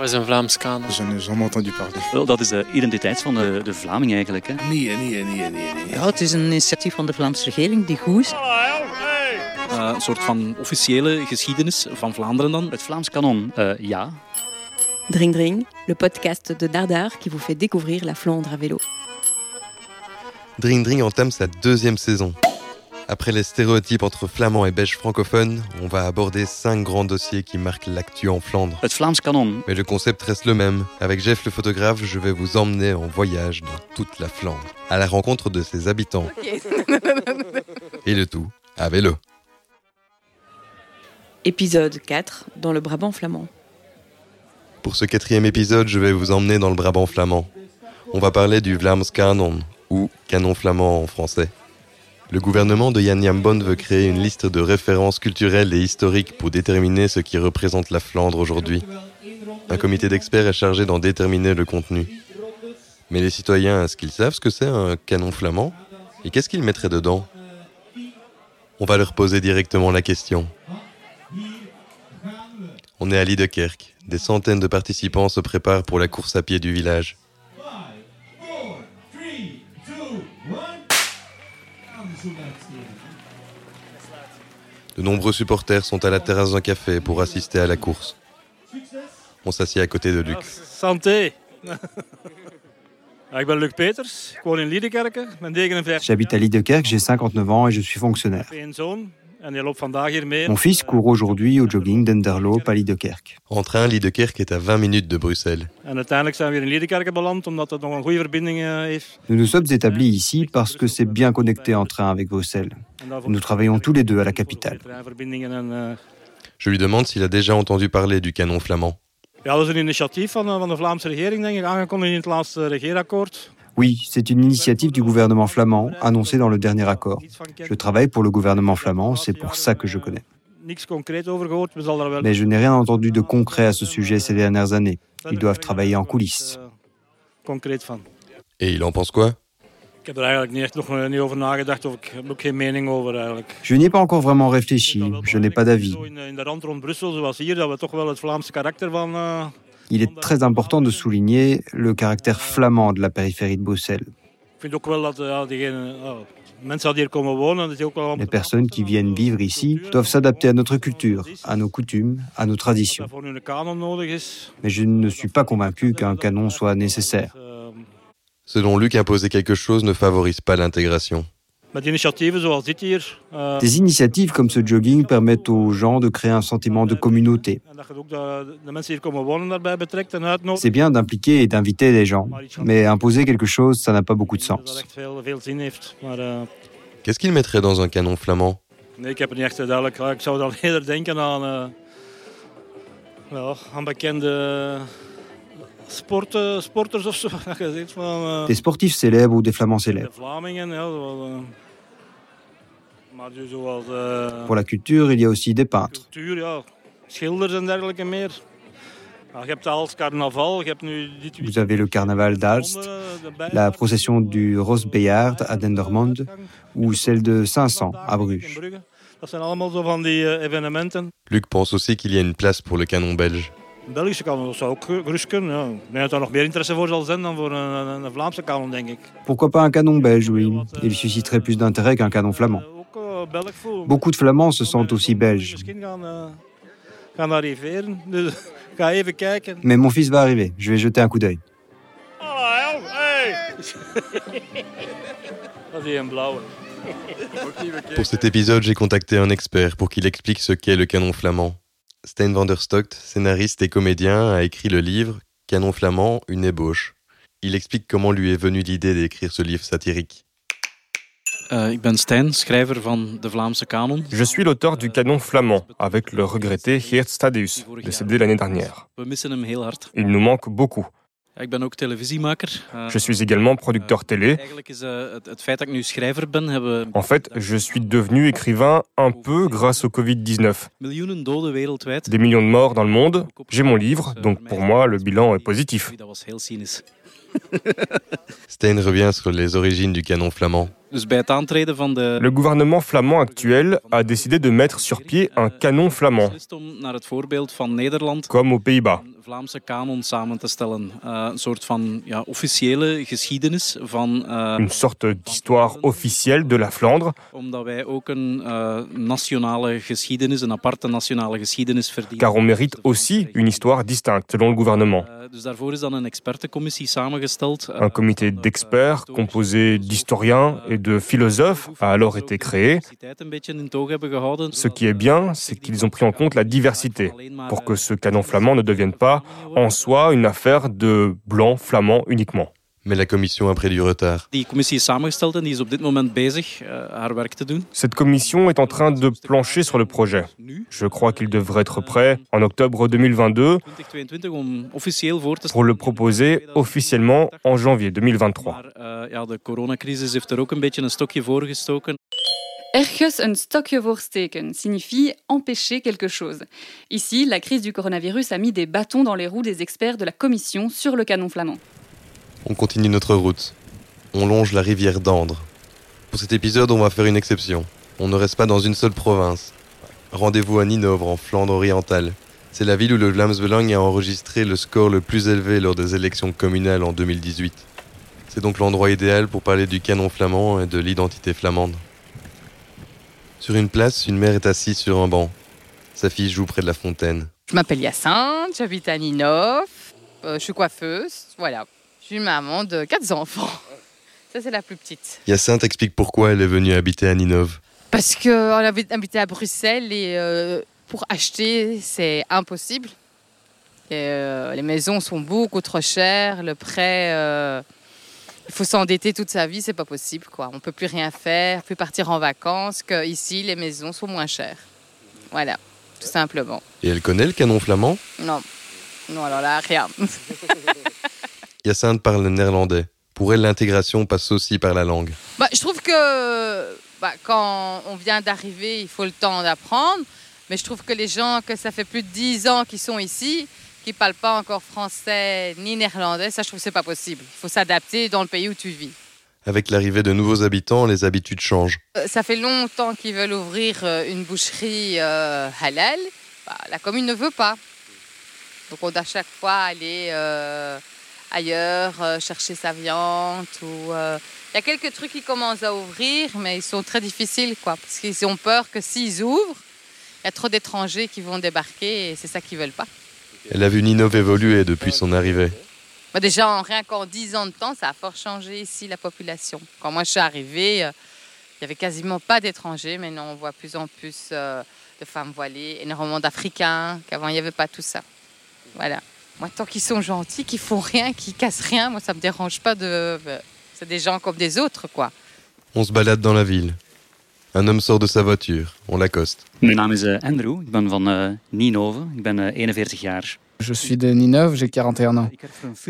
Wat is een Vlaams kanon? Jamais entendu parler. Wel, dat is de identiteit van de, de Vlaming eigenlijk. Hè. Nee, nee, nee, nee, nee. Ja, het is een initiatief van de Vlaamse regering die goed is. Eh, een soort van officiële geschiedenis van Vlaanderen dan. Het Vlaams kanon, eh, ja. Dring Dring, le podcast de Dardar qui vous fait découvrir la Flandre à vélo. Dring Dring entame sa deuxième saison. Après les stéréotypes entre flamands et belges francophones, on va aborder cinq grands dossiers qui marquent l'actu en Flandre. Het Vlaams kanon. Mais le concept reste le même. Avec Jeff le photographe, je vais vous emmener en voyage dans toute la Flandre, à la rencontre de ses habitants. Et le tout à vélo. Épisode 4, dans le Brabant flamand. Pour ce quatrième épisode, je vais vous emmener dans le Brabant flamand. On va parler du Vlaams Kanon, ou canon flamand en français. Le gouvernement de Jan Jambon veut créer une liste de références culturelles et historiques pour déterminer ce qui représente la Flandre aujourd'hui. Un comité d'experts est chargé d'en déterminer le contenu. Mais les citoyens, est-ce qu'ils savent ce que c'est un canon flamand? Et qu'est-ce qu'ils mettraient dedans? On va leur poser directement la question. On est à Liedekerk. Des centaines de participants se préparent pour la course à pied du village. De nombreux supporters sont à la terrasse d'un café pour assister à la course. On s'assied à côté de Luc. Santé. ben Luc Peters, ben 59 J'habite à Liedekerk, j'ai 59 ans et je suis fonctionnaire. Mon fils court aujourd'hui au jogging d'Enderloop à Liedekerk. En train, Liedekerk est à 20 minutes de Bruxelles. Eh. Nous nous sommes établis ici parce que c'est bien connecté en train avec Bruxelles. Nous travaillons tous les deux à la capitale. eh, Je lui demande s'il a déjà entendu parler du canon flamand. ja, dat is een initiatief van, eh, van de Vlaamse regering, denk ik, aangekondigd in het laatste regeerakkoord. Oui, c'est une initiative du gouvernement flamand annoncée dans le dernier accord. Je travaille pour le gouvernement flamand, c'est pour ça que je connais. Mais je n'ai rien entendu de concret à ce sujet ces dernières années. Ils doivent travailler en coulisses. Et il en pense quoi? Je n'y ai pas encore vraiment réfléchi, je n'ai pas d'avis. Il est très important de souligner le caractère flamand de la périphérie de Bruxelles. Les personnes qui viennent vivre ici doivent s'adapter à notre culture, à nos coutumes, à nos traditions. Mais je ne suis pas convaincu qu'un canon soit nécessaire. Selon Luc, imposer quelque chose ne favorise pas l'intégration. Eh, Des initiatives comme ce jogging permettent aux gens de créer un sentiment de communauté. C'est bien d'impliquer et d'inviter des gens, mais imposer quelque chose, ça n'a pas beaucoup de sens. eh, Qu'est-ce qu'il mettrait dans un canon flamand? sport, eh, sporters of zo. Dat je zegt van... eh, Des sportifs célèbres ou des flamands de célèbres. Vlamingen, ja. Zoals, eh, maar dus zoals... Pour la culture, il y a aussi des peintres. cultuur, ja. Schilders en dergelijke meer. Dit Vous avez le carnaval d'Alst, la procession du Rosbejaard à Dendermonde ou celle de 500 à Bruges. Luc pense aussi qu'il y a une place pour le canon belge. Belgische kanon zou ook gerust kunnen. Ja. Ik denk dat daar nog meer interesse voor zal zijn dan voor een, een, een Vlaamse kanon, denk ik. Pourquoi pas un canon belge, oui. Il susciterait plus d'intérêt qu'un canon flamand. Eh, eh. Beaucoup de Flamands se sentent aussi belges. Eh. Mais mon fils va arriver, je vais jeter un coup d'œil. Ah. Pour cet épisode, j'ai contacté un expert pour qu'il explique ce qu'est le canon flamand. Stein van der Stokt, scénariste et comédien, a écrit le livre Canon flamand, une ébauche. Il explique comment lui est venue l'idée d'écrire ce livre satirique. Ik ben. Je suis l'auteur du canon flamand, avec le regretté Geert Stadeus, décédé l'année dernière. Il nous manque beaucoup. Ik ben ook televisiemaker. Eh, Je suis également producteur télé. Eigenlijk is eh, het, het feit dat ik nu schrijver ben, hebben En fait, je suis devenu écrivain un peu grâce au Covid-19. miljoenen doden wereldwijd. Des millions de morts dans le monde. J'ai mon livre, donc pour moi, le bilan est positif. Stein revient sur les origines du canon flamand. Dus bij het aantreden van de... Le gouvernement flamand actuel a décidé de mettre sur pied un canon flamand. Naar het voorbeeld van Nederland. Comme aux Pays-Bas. Vlaamse kanon samen te stellen. Eh, een soort van ja, officiële geschiedenis van... Eh, uh, een soort d'histoire officielle de la Flandre. Omdat wij ook een uh, nationale geschiedenis, een aparte nationale geschiedenis verdienen. Car on mérite dus aussi une histoire distincte, selon le gouvernement. dus daarvoor is dan een expertencommissie samengesteld. Een comité d'experts composé d'historiens et de philosophes a alors été créé. Ce qui est bien, c'est qu'ils ont pris en compte la diversité pour que ce canon flamand ne devienne pas en soi une affaire de blancs flamands uniquement. Mais la commission a pris du retard. Cette commission est en train de plancher sur le projet. Je crois qu'il devrait être prêt en octobre 2022 pour le proposer officiellement en janvier 2023. Ergens een stokje voorsteken signifie empêcher quelque chose. Ici, la crise du coronavirus a mis des bâtons dans les roues des experts de la commission sur le canon flamand. On continue notre route. On longe la rivière d'Andre. Pour cet épisode, on va faire une exception. On ne reste pas dans une seule province. Rendez-vous à Ninovre, en Flandre orientale. C'est la ville où le Vlaams a enregistré le score le plus élevé lors des élections communales en 2018. C'est donc l'endroit idéal pour parler du canon flamand et de l'identité flamande. Sur une place, une mère est assise sur un banc. Sa fille joue près de la fontaine. Je m'appelle Hyacinthe, j'habite à Ninov, euh, je suis coiffeuse, voilà. Suis maman de quatre enfants. Ça, c'est la plus petite. Hyacinthe explique pourquoi elle est venue habiter à Ninove. Parce qu'on habite à Bruxelles et euh, pour acheter, c'est impossible. Euh, les maisons sont beaucoup trop chères. Le prêt, euh, il faut s'endetter toute sa vie, c'est pas possible. Quoi. On peut plus rien faire, plus partir en vacances. Que ici, les maisons sont moins chères. Voilà, tout simplement. Et elle connaît le canon flamand? Non, non, alors là, rien. Hyacinthe parle néerlandais. Pour elle, l'intégration passe aussi par la langue. Bah, je trouve que bah, quand on vient d'arriver, il faut le temps d'apprendre. Mais je trouve que les gens que ça fait plus de 10 ans qu'ils sont ici, qui ne parlent pas encore français ni néerlandais, ça je trouve que c'est pas possible. Il faut s'adapter dans le pays où tu vis. Avec l'arrivée de nouveaux habitants, les habitudes changent. Euh, ça fait longtemps qu'ils veulent ouvrir euh, une boucherie euh, halal. Bah, la commune ne veut pas. Donc on doit chaque fois aller ailleurs, chercher sa viande. Ou, Il y a quelques trucs qui commencent à ouvrir, mais ils sont très difficiles, quoi, parce qu'ils ont peur que s'ils ouvrent, il y a trop d'étrangers qui vont débarquer et c'est ça qu'ils veulent pas. Elle a vu Ninov évoluer depuis son arrivée. Bah déjà, en, rien qu'en 10 ans de temps, ça a fort changé ici la population. Quand moi je suis arrivée, il n'y avait quasiment pas d'étrangers. Maintenant, on voit plus en plus de femmes voilées, énormément d'Africains, qu'avant il n'y avait pas tout ça. Voilà. Moi, tant qu'ils sont gentils, qu'ils font rien, qu'ils cassent rien, moi, ça me dérange pas de. C'est des gens comme des autres, quoi. On se balade dans la ville. Un homme sort de sa voiture. On l'accoste. Mijn naam is Andrew. Ik ben van uh, Ninove. Ik ben uh, 41 jaar. Je suis de Ninove, j'ai 41 ans.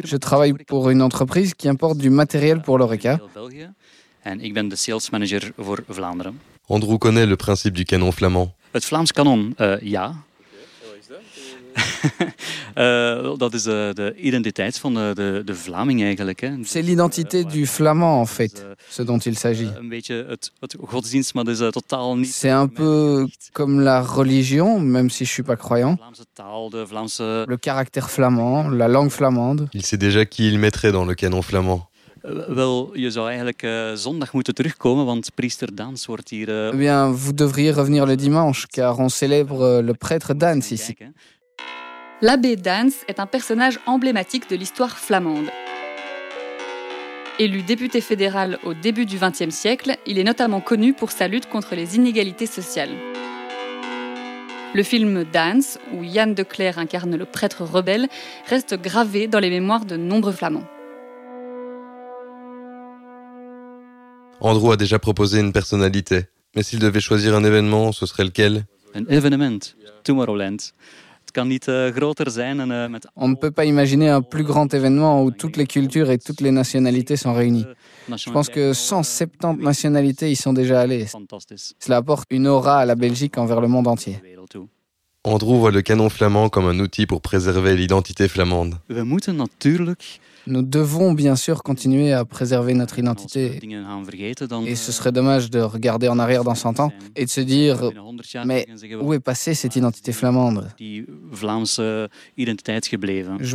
Je travaille pour une entreprise qui importe du matériel pour l'ORECA. En ik ben de sales manager voor Vlaanderen. Andrew connaît le principe du canon flamand. Het Vlaams kanon, ja. Uh, dat is uh, de identiteit van de, de, de Vlaming eigenlijk. C'est l'identité du flamand en fait, ce dont il s'agit. Een beetje het, het godsdienst, maar dat is uh, totaal niet. C'est un peu comme la religion, même si je suis pas croyant. Vlaamse taal, de Vlaamse... Le caractère flamand, la langue flamande. Il sait déjà qui il mettrait dans le canon flamand. Wel, je zou eigenlijk uh, zondag moeten terugkomen, want priester Dans wordt hier. Uh, eh bien, vous devriez revenir le dimanche, car on célèbre le prêtre Dans ici. L'abbé Dans est un personnage emblématique de l'histoire flamande. Élu député fédéral au début du XXe siècle, il est notamment connu pour sa lutte contre les inégalités sociales. Le film Dance, où Yann de Cler incarne le prêtre rebelle, reste gravé dans les mémoires de nombreux flamands. Andrew a déjà proposé une personnalité, mais s'il devait choisir un événement, ce serait lequel? Un événement, Tomorrowland. On ne peut pas imaginer un plus grand événement où toutes les cultures et toutes les nationalités sont réunies. Je pense que 170 nationalités y sont déjà allées. Cela apporte une aura à la Belgique envers le monde entier. Andrew voit le canon flamand comme un outil pour préserver l'identité flamande. Nous devons bien sûr continuer à préserver notre identité. Et ce serait dommage de regarder en arrière dans 100 ans et de se dire Mais où est passée cette identité flamande? Je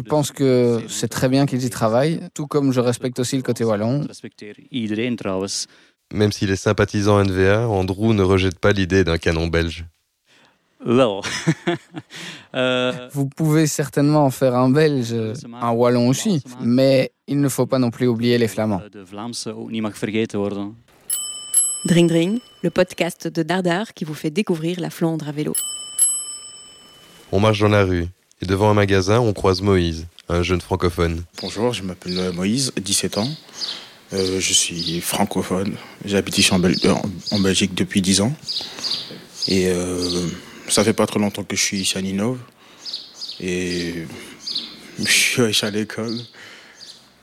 pense que c'est très bien qu'ils y travaillent, tout comme je respecte aussi le côté wallon. Même s'il est sympathisant NVA, Andrew ne rejette pas l'idée d'un canon belge. Euh, Vous pouvez certainement en faire un belge, un wallon aussi, mais il ne faut pas non plus oublier les flamands. Dring Dring, le podcast de Dardar qui vous fait découvrir la Flandre à vélo. On marche dans la rue et devant un magasin, on croise Moïse, un jeune francophone. Bonjour, je m'appelle Moïse, 17 ans. Euh, je suis francophone. J'habite ici en, en, Belgique depuis 10 ans. Et euh, ça fait pas trop longtemps que je suis ici à Ninove. Et je suis à l'école.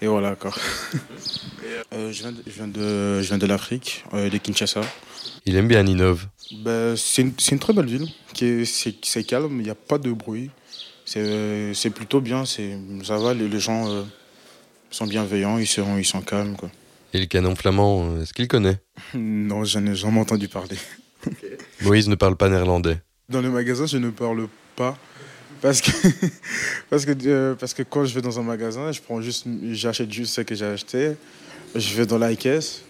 Et voilà, quoi. Euh, je, viens de, je, viens de, je viens de l'Afrique, euh, de Kinshasa. Il aime bien Ninove. Ben, c'est une, une, très belle ville. C'est calme, il n'y a pas de bruit. C'est plutôt bien. Ça va, les, les gens euh, sont bienveillants, ils sont, ils sont calmes. Quoi. Et le canon flamand, est-ce qu'il connaît? Non, j'en ai jamais entendu parler. Moïse ne parle pas néerlandais. Dans le magasin, je ne parle pas. Parce que, parce, que, euh, parce que quand je vais dans un magasin, je prends juste, j'achète juste ce que j'ai acheté. Je vais dans la caisse,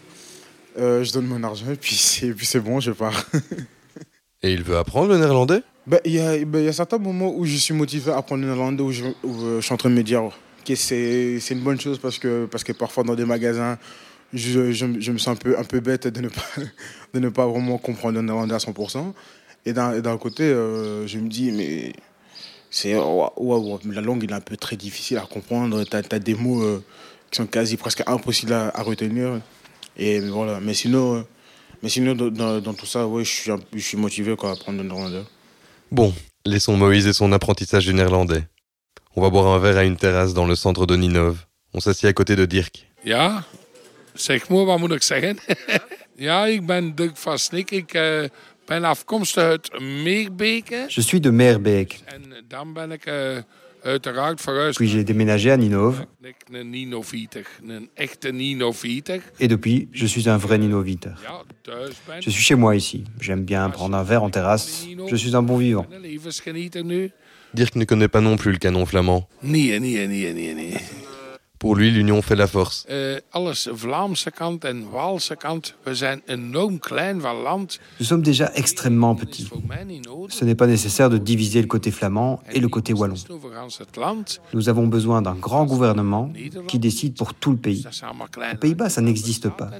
euh, je donne mon argent et puis c'est bon, je pars. et il veut apprendre le néerlandais? Ben, Il y, ben, y, a certains moments où je suis motivé à apprendre le néerlandais, où je, où je suis en train de me dire que c'est une bonne chose parce que, parce que parfois dans des magasins, je, je, je, me sens un peu, un peu bête de ne, pas, de ne pas vraiment comprendre le néerlandais à 100%. Et d'un côté, euh, je me dis, mais c'est la langue est un peu très difficile à comprendre. Tu as, des mots euh, qui sont quasi presque impossibles à, à retenir. Et voilà. Mais sinon, euh, mais sinon dans, dans, tout ça, ouais, je, suis, je suis motivé quoi, à apprendre le néerlandais. Bon, laissons Moïse et son apprentissage du néerlandais. On va boire un verre à une terrasse dans le centre de Ninove. On s'assied à côté de Dirk. Ja, zeg maar, wat moet ik zeggen? ja, ik ben Dirk van Snik. Ik ben afkomstig uit Meerbeke. Je suis de Meerbeek. En dan ben ik uh, uiteraard verhuisd. Puis j'ai déménagé à Ninove. Een Ninovieter, een echte Ninovieter. Et depuis, je suis un vrai Ninovieter. Ja, thuis ben Je suis chez moi ici. J'aime bien prendre un verre en terrasse. Je suis un bon vivant. Nu. Dirk ne connaît pas non plus le canon flamand. Pour lui, l'union fait la force. Uh, alles Vlaamse kant en Waalse kant, we zijn enorm klein van land. Nous sommes déjà extrêmement petits. Ce n'est pas nécessaire de diviser le côté flamand et le côté wallon. Nous avons besoin d'un grand gouvernement qui décide pour tout le pays. Aux Pays-Bas, ça n'existe pas.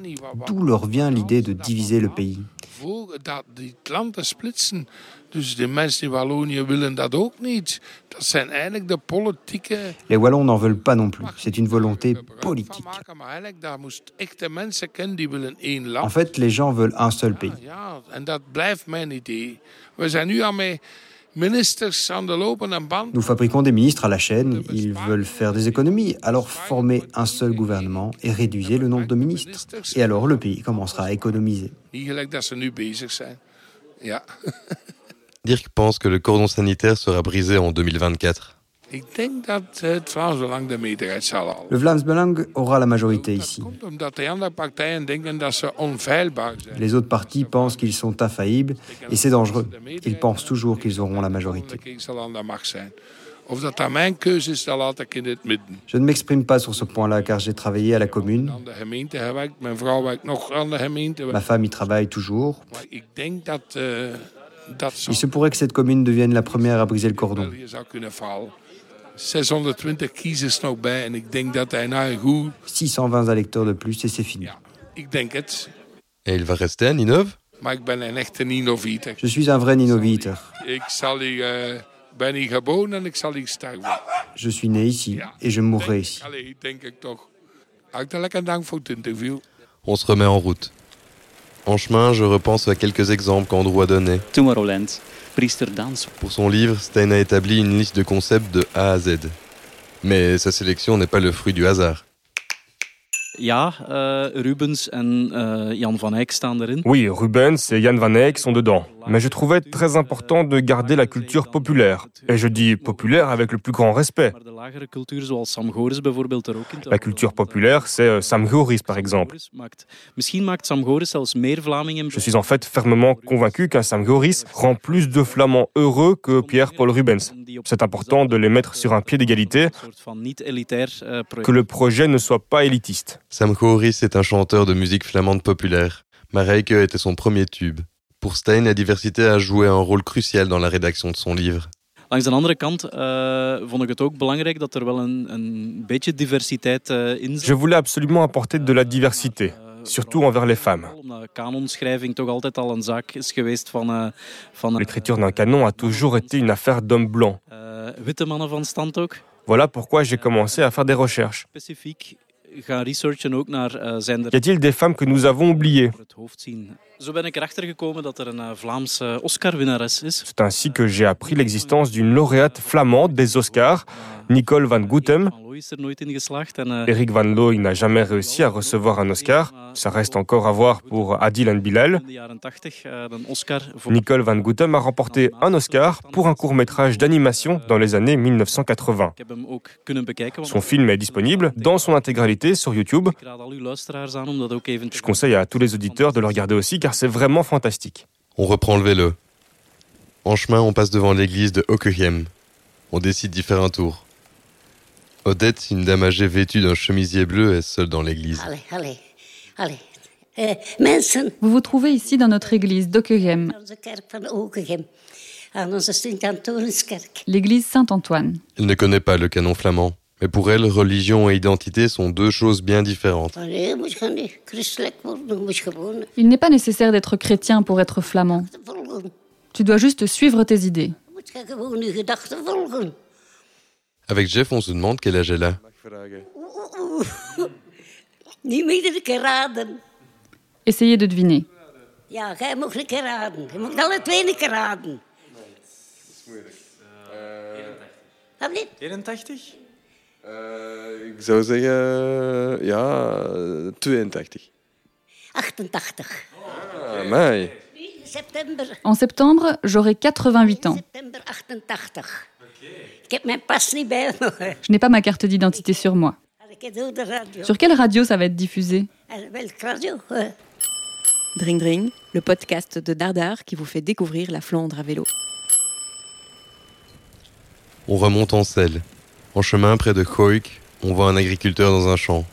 D'où leur vient l'idée de diviser le pays. Voordat die landen splitsen. Dus de mensen in Wallonië willen dat ook niet. Dat zijn eigenlijk de politieke. Les Wallons n'en veulent pas non plus. C'est une volonté politique. Één land. En fait, les gens veulent un seul pays. Ja, en dat blijft mijn idee. We zijn nu al met ministers aan de lopende band. Nous fabriquons des ministres à la chaîne. Ils veulent faire des économies. Alors formez un seul gouvernement et réduisez le nombre de ministres. Et alors le pays commencera à économiser. Dirk pense que le cordon sanitaire sera brisé en 2024. Ik denk dat het Vlaams Belang de meerderheid zal halen. Le Vlaams Belang aura la majorité ici. Les autres partis pensent qu'ils sont infaillibles et c'est dangereux. Ils pensent toujours qu'ils auront la majorité. Je ne m'exprime pas sur ce point-là car j'ai travaillé à la commune. Ma femme y travaille toujours. Il se pourrait que cette commune devienne la première à briser le cordon. Vallen. 620 kiezers nog bij en ik denk dat hij nou goed... 620 électeurs de plus et c'est fini. Et il va rester à Ninove Maar ik ben. Je suis un vrai hier, uh, ben. Je suis né ici et je mourrai ici. On se remet en route. En chemin, je repense à quelques exemples qu'Andrew a donnés. Tomorrowland, Priester Dans. Pour son livre, Stein a établi une liste de concepts de A à Z. Mais sa sélection n'est pas le fruit du hasard. Ja, uh, Rubens en uh, Jan van Eyck staan erin. Oui, Rubens et Jan van Eyck sont dedans. Mais je trouvais très important de garder la culture populaire. Et je dis populaire avec le plus grand respect. La culture populaire, c'est euh, Sam Goris par exemple. Je suis en fait fermement convaincu qu'un Sam Goris rend plus de Flamands heureux que Pierre-Paul Rubens. C'est important de les mettre sur un pied d'égalité, que le projet ne soit pas élitiste. Sam Goris est un chanteur de musique flamande populaire. Mareike était son premier tube. Pour Stein, la diversité a joué un rôle crucial dans la rédaction de son livre. Langs de andere kant uh, vond ik het ook belangrijk dat er wel een, een beetje diversiteit uh, in zit. Je voulais absolument apporter de la diversité, surtout envers les femmes. Kanonschrijving toch altijd al een zaak is geweest van... Van L'écriture d'un canon a toujours été une affaire d'hommes blancs. witte mannen van stand ook. Voilà pourquoi j'ai commencé à faire des recherches. Specifiek gaan researchen ook naar zijn er... Y a-t-il des femmes que nous avons oubliées Zo ben ik erachter gekomen dat er een Vlaams Oscar-winnares is. C'est ainsi que j'ai appris l'existence d'une lauréate flamande des Oscars, Nicole van Goethem. Eric Van Looy n'a jamais réussi à recevoir un Oscar. Ça reste encore à voir pour Adil and Bilal. Nicole Van Goethem a remporté un Oscar pour un court-métrage d'animation dans les années 1980. Son film est disponible dans son intégralité sur YouTube. Je conseille à tous les auditeurs de le regarder aussi car c'est vraiment fantastique. On reprend le vélo. En chemin, on passe devant l'église de Hockehem. On décide d'y faire un tour. Odette, une dame âgée vêtue d'un chemisier bleu, est seule dans l'église. Allez, allez, allez. Uh, mensen. Vous vous trouvez ici dans notre église d'Okegem, l'église Saint-Antoine. Elle ne connaît pas le canon flamand. Mais pour elle, religion et identité sont deux choses bien différentes. Il n'est pas nécessaire d'être chrétien pour être flamand. Tu dois juste suivre tes idées. Avec Jeff, on se demande quel âge elle a. Essayez de deviner. Ja, jij mag een keer raden. Je een keer raden. Heb je? 81? Uh, ik zou zeggen, ja, 82. 88. Ah. En septembre, j'aurai 88 ans. September 88. Ik heb mijn pas niet bij me. Je n'ai pas ma carte d'identité sur moi. Sur quelle radio ça va être diffusé? Dring Dring, le podcast de Dardar qui vous fait découvrir la Flandre à vélo. On remonte en selle. En chemin près de Goik, on voit un agriculteur dans un champ.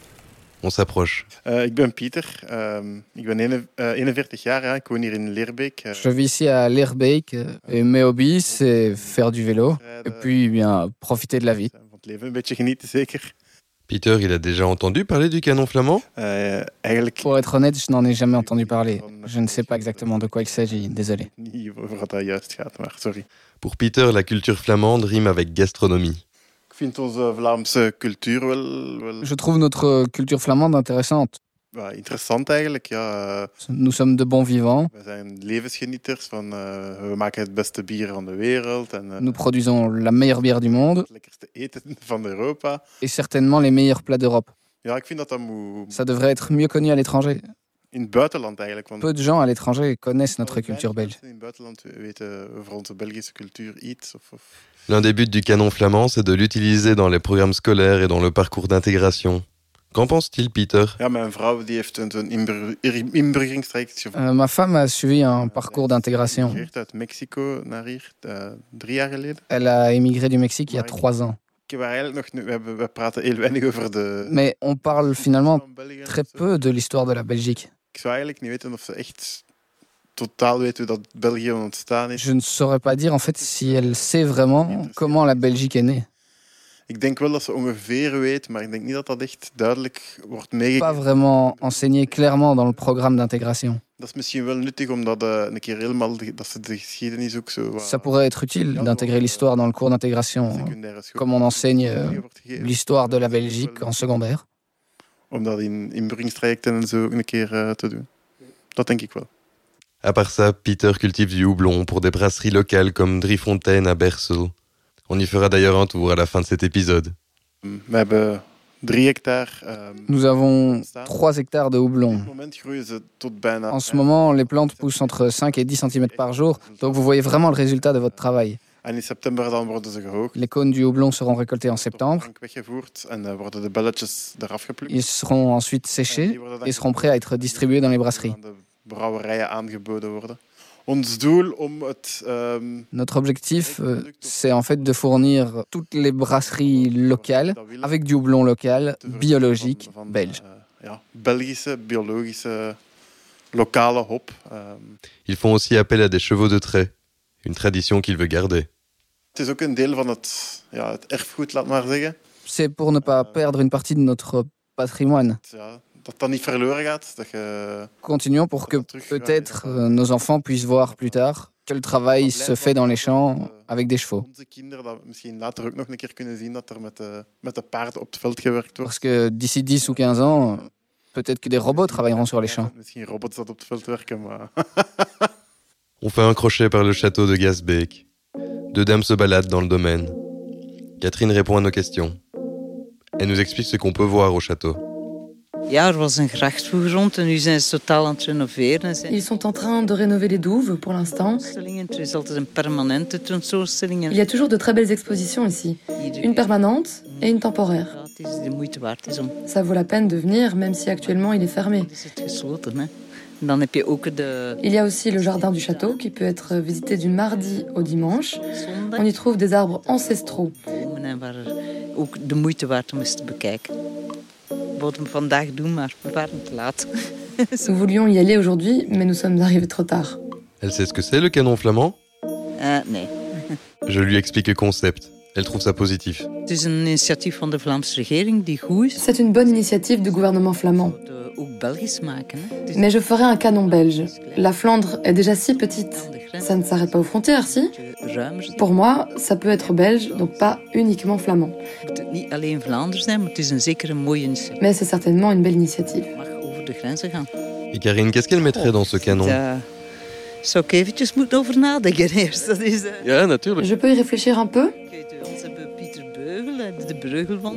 On s'approche. Ik ben Pieter. Ik ben ene, uh, 41 jaar. Ja. Ik woon hier in Leerbeek. Je vis ici à Leerbeek. Et mes hobbies, c'est faire du vélo. Et puis, bien, profiter de la vie. Van het leven een beetje genieten, zeker. Peter, il a déjà entendu parler du canon flamand? Pour être honnête, je n'en ai jamais entendu parler. Je ne sais pas exactement de quoi il s'agit, désolé. Pour Peter, la culture flamande rime avec gastronomie. Ik vind onze Vlaamse cultuur wel... wel... Je trouve notre culture flamande intéressante. Ja, interessant eigenlijk, ja. Nous sommes de bons vivants. We zijn levensgenieters. Van, uh, we maken het beste bier van de wereld. En, uh, Nous produisons la meilleure bière du monde. Het lekkerste eten van Europa. Et certainement les meilleurs plats d'Europe. Ja, ik vind dat dat moet... Ça devrait être mieux connu à l'étranger. In het buitenland eigenlijk. Want Peu de gens à l'étranger connaissent notre culture belge. In het buitenland weten over onze Belgische cultuur iets. Of, of... L'un des buts du canon flamand, c'est de l'utiliser dans les programmes scolaires et dans le parcours d'intégration. Qu'en pense-t-il, Peter? Ja, mijn vrouw die heeft een, een inbur inburgeringstraject gevolgd. Euh, ma femme a suivi un parcours d'intégration. Ze uit Mexico naar hier, drie jaar geleden. Elle a émigré du Mexique il y a trois ans. Mais on parle finalement très peu de l'histoire de la Belgique. Ik zou eigenlijk niet weten of ze echt totaal weet hoe dat België ontstaan is. Je ne saurais pas dire en fait si elle sait vraiment comment la Belgique est née. Ik denk wel dat ze ongeveer weet, maar ik denk niet dat dat echt duidelijk wordt meegegeven. Pas vraiment enseigné clairement dans le programme d'intégration. Dat is misschien wel nuttig om dat uh, een keer helemaal dat ze de geschiedenis ook zo. Uh, Ça pourrait être utile d'intégrer l'histoire dans le cours d'intégration, comme on enseigne l'histoire de la Belgique en secondaire. Om dat in inburgeringstrajecten en zo ook een keer uh, te doen. Dat denk ik wel. À part ça, Peter cultive du houblon pour des brasseries locales comme Driefontein à Bersel. On y fera d'ailleurs un tour à la fin de cet épisode. We hebben Nous avons 3 hectares de houblon. En ce moment, les plantes poussent entre 5 et 10 cm par jour, donc vous voyez vraiment le résultat de votre travail. Les cônes du houblon seront récoltés en septembre. Ils seront ensuite séchés et seront prêts à être distribués dans les brasseries. Notre objectif, euh, c'est en fait de fournir toutes les brasseries locales avec du houblon local, biologique, belge. Ils font aussi appel à des chevaux de trait, une tradition qu'il veut garder. C'est pour ne pas perdre une partie de notre patrimoine. Continuons pour que peut-être euh, nos enfants puissent voir plus tard que le travail se fait dans les champs avec des chevaux. Parce que d'ici 10 ou 15 ans, peut-être que des robots travailleront sur les champs. On fait un crochet par le château de Gasbeek. Deux dames se baladent dans le domaine. Catherine répond à nos questions. Elle nous explique ce qu'on peut voir au château. Er Ils sont en train de rénover les douves pour l'instant. Il y a toujours de très belles expositions ici. Une permanente et une temporaire. Ça vaut la peine de venir, même si actuellement il est fermé. Il y a aussi le jardin du château qui peut être visité du mardi au dimanche. On y trouve des arbres ancestraux. Nous voulions y aller aujourd'hui, mais nous sommes arrivés trop tard. Elle sait ce que c'est le canon flamand? Euh, Je lui explique le concept. Elle trouve ça positif. C'est une initiative de. C'est bonne initiative du gouvernement flamand. Mais je ferai un canon belge. La Flandre est déjà si petite. Ça ne s'arrête pas aux frontières, si? Pour moi, ça peut être belge, donc pas uniquement flamand. Mais c'est certainement une belle initiative. Et Karine, qu'est-ce qu'elle mettrait dans ce canon? Dat is, eh. Je peux y réfléchir un peu?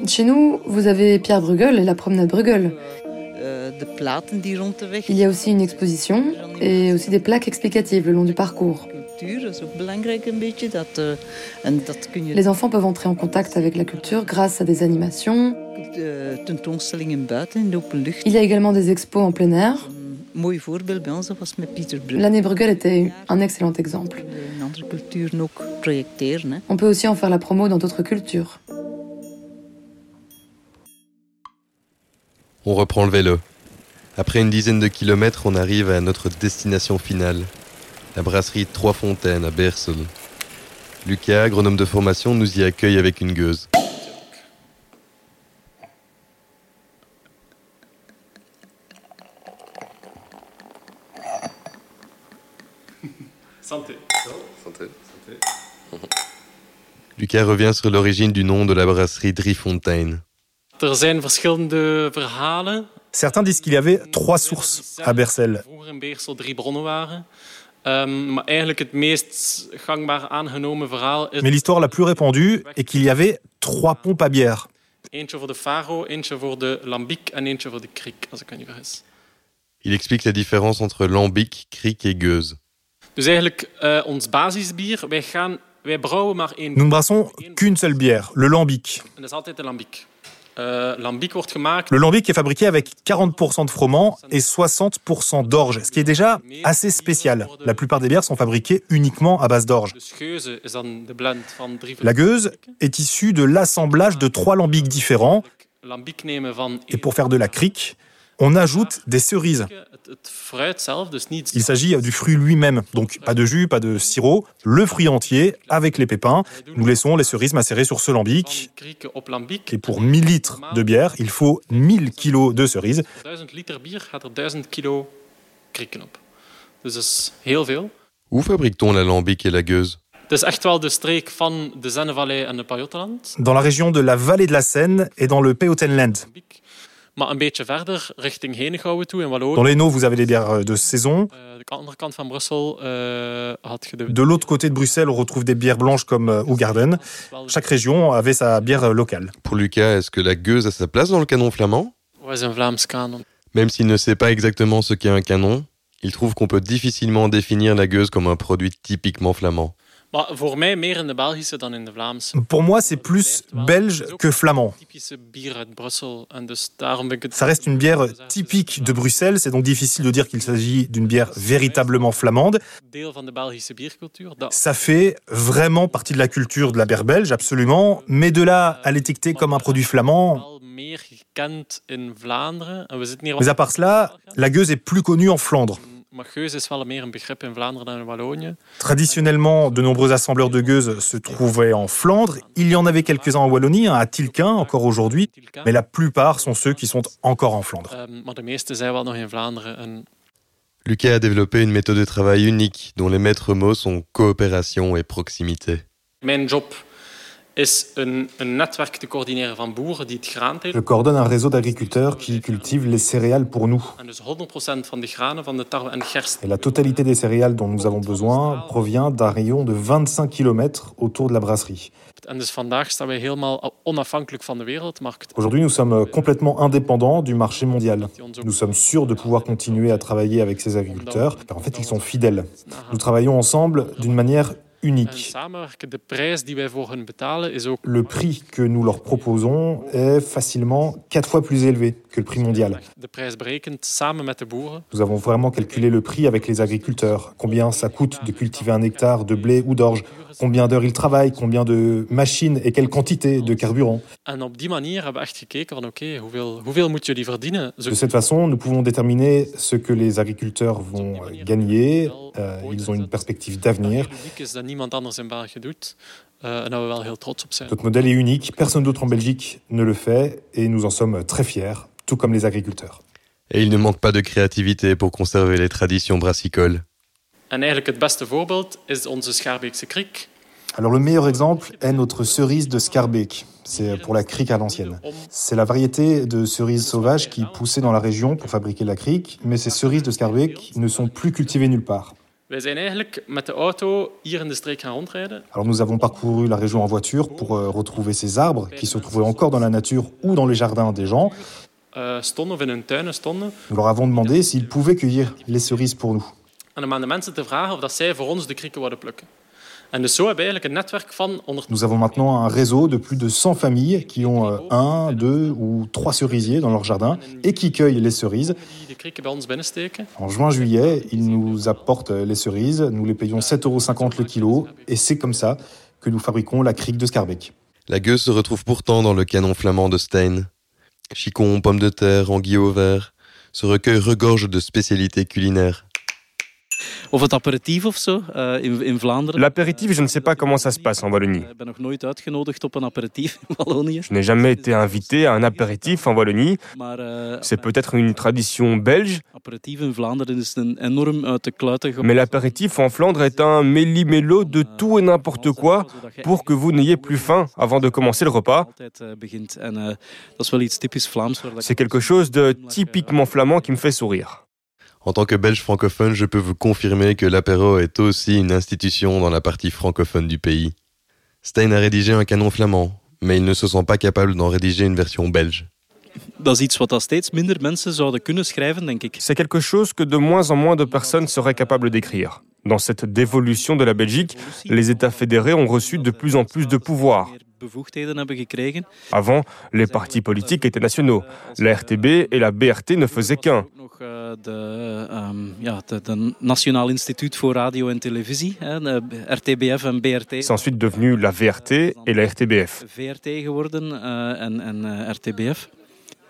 Chez nous, vous avez Pierre Bruegel et la promenade Bruegel. Weg Il y a aussi une exposition et aussi des plaques explicatives le long du parcours. eh, Les enfants peuvent entrer en contact avec la culture grâce à des animations. Il y a également des expos en plein air. L'année Bruegel était un excellent exemple. On peut aussi en faire la promo dans d'autres cultures. On reprend le vélo. Après une dizaine de kilomètres, on arrive à notre destination finale, la brasserie Trois Fontaines à Bersel. Lucas, agronome de formation, nous y accueille avec une gueuse. Santé. Santé. Lucas revient sur l'origine du nom de la brasserie Driefontein. Er zijn verschillende verhalen. Certains disent qu'il y avait trois sources à Bercel. Vroeger in Beersel drie bronnen waren. Ehm, maar eigenlijk het meest gangbaar aangenomen verhaal is... Mais l'histoire la plus répandue est qu'il y avait trois pompes à bière. Eentje voor de Faro, eentje voor de Lambiek en eentje voor de Kriek, als ik me niet vergis. Il explique la différence entre lambic, cric et gueuse. Dus eigenlijk, eh, ons basisbier, wij, gaan, wij brouwen maar één Nous ne brassons qu'une seule bière, le lambic. Wordt gemaakt... Le lambic est fabriqué avec 40% de froment et 60% d'orge, ce qui est déjà assez spécial. La plupart des bières sont fabriquées uniquement à base d'orge. La gueuse est issue de l'assemblage de trois lambics différents et pour faire de la crique, on ajoute des cerises. Il s'agit du fruit lui-même, donc pas de jus, pas de sirop, le fruit entier avec les pépins. Nous laissons les cerises macérer sur ce lambic. Et pour 1000 litres de bière, il faut 1000 kilos de cerises. Voor 1000 liter bier gaat er 1000 kilo krieken op. Dus dat is heel veel. Où fabrique-t-on la lambic et la gueuse? Is echt wel de streek van de en de Pajottenland. Dans la région dans le Pajottenland. Dans l'Hainaut, vous avez les bières de saison. De l'autre côté de Bruxelles, on retrouve des bières blanches comme Ougarden. Chaque région avait sa bière locale. Pour Lucas, est-ce que la gueuse a sa place dans le canon flamand? Même s'il ne sait pas exactement ce qu'est un canon, il trouve qu'on peut difficilement définir la gueuse comme un produit typiquement flamand. Pour moi, c'est plus belge que flamand. Ça reste une bière typique de Bruxelles, c'est donc difficile de dire qu'il s'agit d'une bière véritablement flamande. Ça fait vraiment partie de la culture de la bière belge, absolument, mais de là à l'étiqueter comme un produit flamand. Mais à part cela, la gueuse est plus connue en Flandre. Traditionnellement, de nombreux assembleurs de gueuses se trouvaient en Flandre. Il y en avait quelques-uns en Wallonie, à Tilquin encore aujourd'hui, mais la plupart sont ceux qui sont encore en Flandre. Lucas a développé une méthode de travail unique dont les maîtres mots sont coopération et proximité. Je coordonne un réseau d'agriculteurs qui cultivent les céréales pour nous. Et la totalité des céréales dont nous avons besoin provient d'un rayon de 25 km autour de la brasserie. Aujourd'hui, nous sommes complètement indépendants du marché mondial. Nous sommes sûrs de pouvoir continuer à travailler avec ces agriculteurs, en fait, ils sont fidèles. Nous travaillons ensemble d'une manière unique. Le prix que nous leur proposons est facilement quatre fois plus élevé que le prix mondial. Nous avons vraiment calculé le prix avec les agriculteurs, combien ça coûte de cultiver un hectare de blé ou d'orge, combien d'heures ils travaillent, combien de machines et quelle quantité de carburant? De cette façon, nous pouvons déterminer ce que les agriculteurs vont gagner. Euh, ils ont une perspective d'avenir. Notre modèle est unique, personne d'autre en Belgique ne le fait et nous en sommes très fiers, tout comme les agriculteurs. Et il ne manque pas de créativité pour conserver les traditions brassicoles. Alors le meilleur exemple est notre cerise de Scarbeck. C'est pour la crique à l'ancienne. C'est la variété de cerises sauvages qui poussait dans la région pour fabriquer la crique, mais ces cerises de Scarbeck ne sont plus cultivées nulle part. Alors nous avons parcouru la région en voiture pour euh, retrouver ces arbres qui se trouvaient encore dans la nature ou dans les jardins des gens. Eh, nous leur avons demandé s'ils pouvaient cueillir les cerises pour nous. Nous avons maintenant un réseau de plus de 100 familles qui ont euh, un, deux ou trois cerisiers dans leur jardin et qui cueillent les cerises. En juin-juillet, ils nous apportent les cerises, nous les payons 7,50 euros le kilo et c'est comme ça que nous fabriquons la crique de Scarbeck. La gueuse se retrouve pourtant dans le canon flamand de Stein. Chicon, pommes de terre, anguilles au vert. Ce recueil regorge de spécialités culinaires. Of het aperitief of zo in, in Vlaanderen. L'apéritif, je ne sais pas comment ça se passe en Wallonie. Ben. Je n'ai jamais été invité à un apéritif en Wallonie. Uh, c'est peut-être une tradition belge. Mais l'apéritif en Flandre est un méli-mélo de tout et n'importe quoi pour que vous n'ayez plus faim avant de commencer le repas. C'est quelque chose de typiquement flamand qui me fait sourire. En tant que belge francophone, je peux vous confirmer que l'apéro est aussi une institution dans la partie francophone du pays. Stein a rédigé un canon flamand, mais il ne se sent pas capable d'en rédiger une version belge. C'est quelque chose que de moins en moins de personnes seraient capables d'écrire. Dans cette dévolution de la Belgique, les États fédérés ont reçu de plus en plus de pouvoir. Avant, les partis politiques étaient nationaux. La RTB et la BRT ne faisaient qu'un. C'est ensuite devenu la VRT et la RTBF.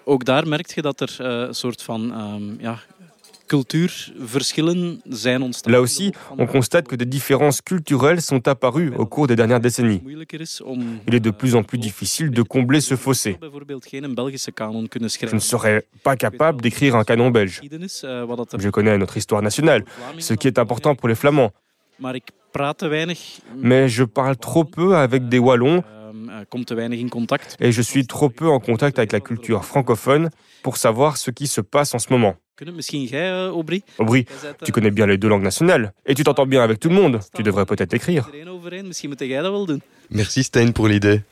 Ook daar merk je dat er een soort van um, ja, Là aussi, on constate que des différences culturelles sont apparues au cours des dernières décennies. Il est de plus en plus difficile de combler ce fossé. Je ne serais pas capable d'écrire un canon belge. Je connais notre histoire nationale, ce qui est important pour les Flamands. Mais je parle trop peu avec des Wallons Et je suis trop peu en contact avec la culture francophone pour savoir ce qui se passe en ce moment. Aubry, tu connais bien les deux langues nationales et tu t'entends bien avec tout le monde. Tu devrais peut-être écrire. Merci Stein pour l'idée.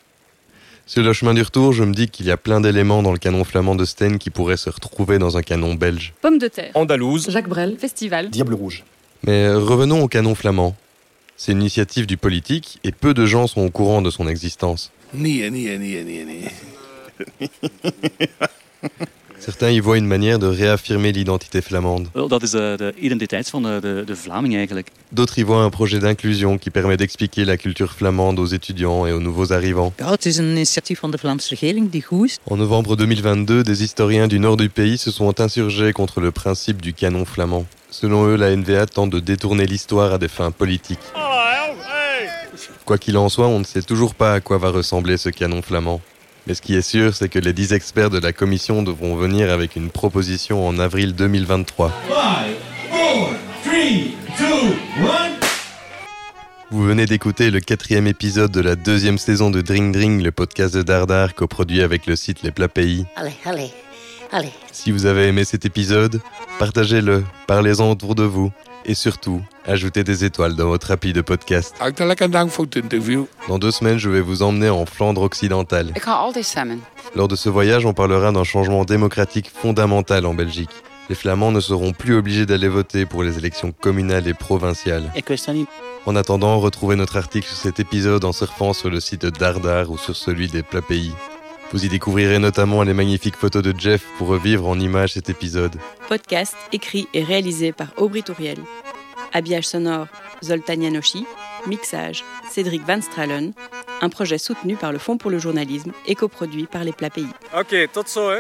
Sur le chemin du retour, je me dis qu'il y a plein d'éléments dans le canon flamand de Stein qui pourraient se retrouver dans un canon belge. Pomme de terre. Andalouse. Jacques Brel. Festival. Diable rouge. Mais revenons au canon flamand. C'est une initiative du politique et peu de gens sont au courant de son existence. Certains y voient une manière de réaffirmer l'identité flamande. D'autres y voient un projet d'inclusion qui permet d'expliquer la culture flamande aux étudiants et aux nouveaux arrivants. En novembre 2022, des historiens du nord du pays se sont insurgés contre le principe du canon flamand. Selon eux, la NVA tente de détourner l'histoire à des fins politiques. Quoi qu'il en soit, on ne sait toujours pas à quoi va ressembler ce canon flamand. Mais ce qui est sûr, c'est que les 10 experts de la commission devront venir avec une proposition en avril 2023. Vous venez d'écouter le quatrième épisode de la deuxième saison de Dring Dring, le podcast de Dardar coproduit avec le site Les Plats Pays. Allez, allez, allez. Si vous avez aimé cet épisode, partagez-le, parlez-en autour de vous et surtout, ajoutez des étoiles dans votre appli de podcast. Dans deux semaines, je vais vous emmener en Flandre occidentale. Lors de ce voyage, on parlera d'un changement démocratique fondamental en Belgique. Les Flamands ne seront plus obligés d'aller voter pour les élections communales et provinciales. En attendant, retrouvez notre article sur cet épisode en surfant sur le site de Dardar ou sur celui des Plats Pays. Vous y découvrirez notamment les magnifiques photos de Jeff pour revivre en images cet épisode. Podcast écrit et réalisé par Aubry Touriel. Habillage sonore Zoltan Yanoshi. Mixage Cédric Van Stralen. Un projet soutenu par le Fonds pour le journalisme et coproduit par les Plats Pays. Ok, tot zo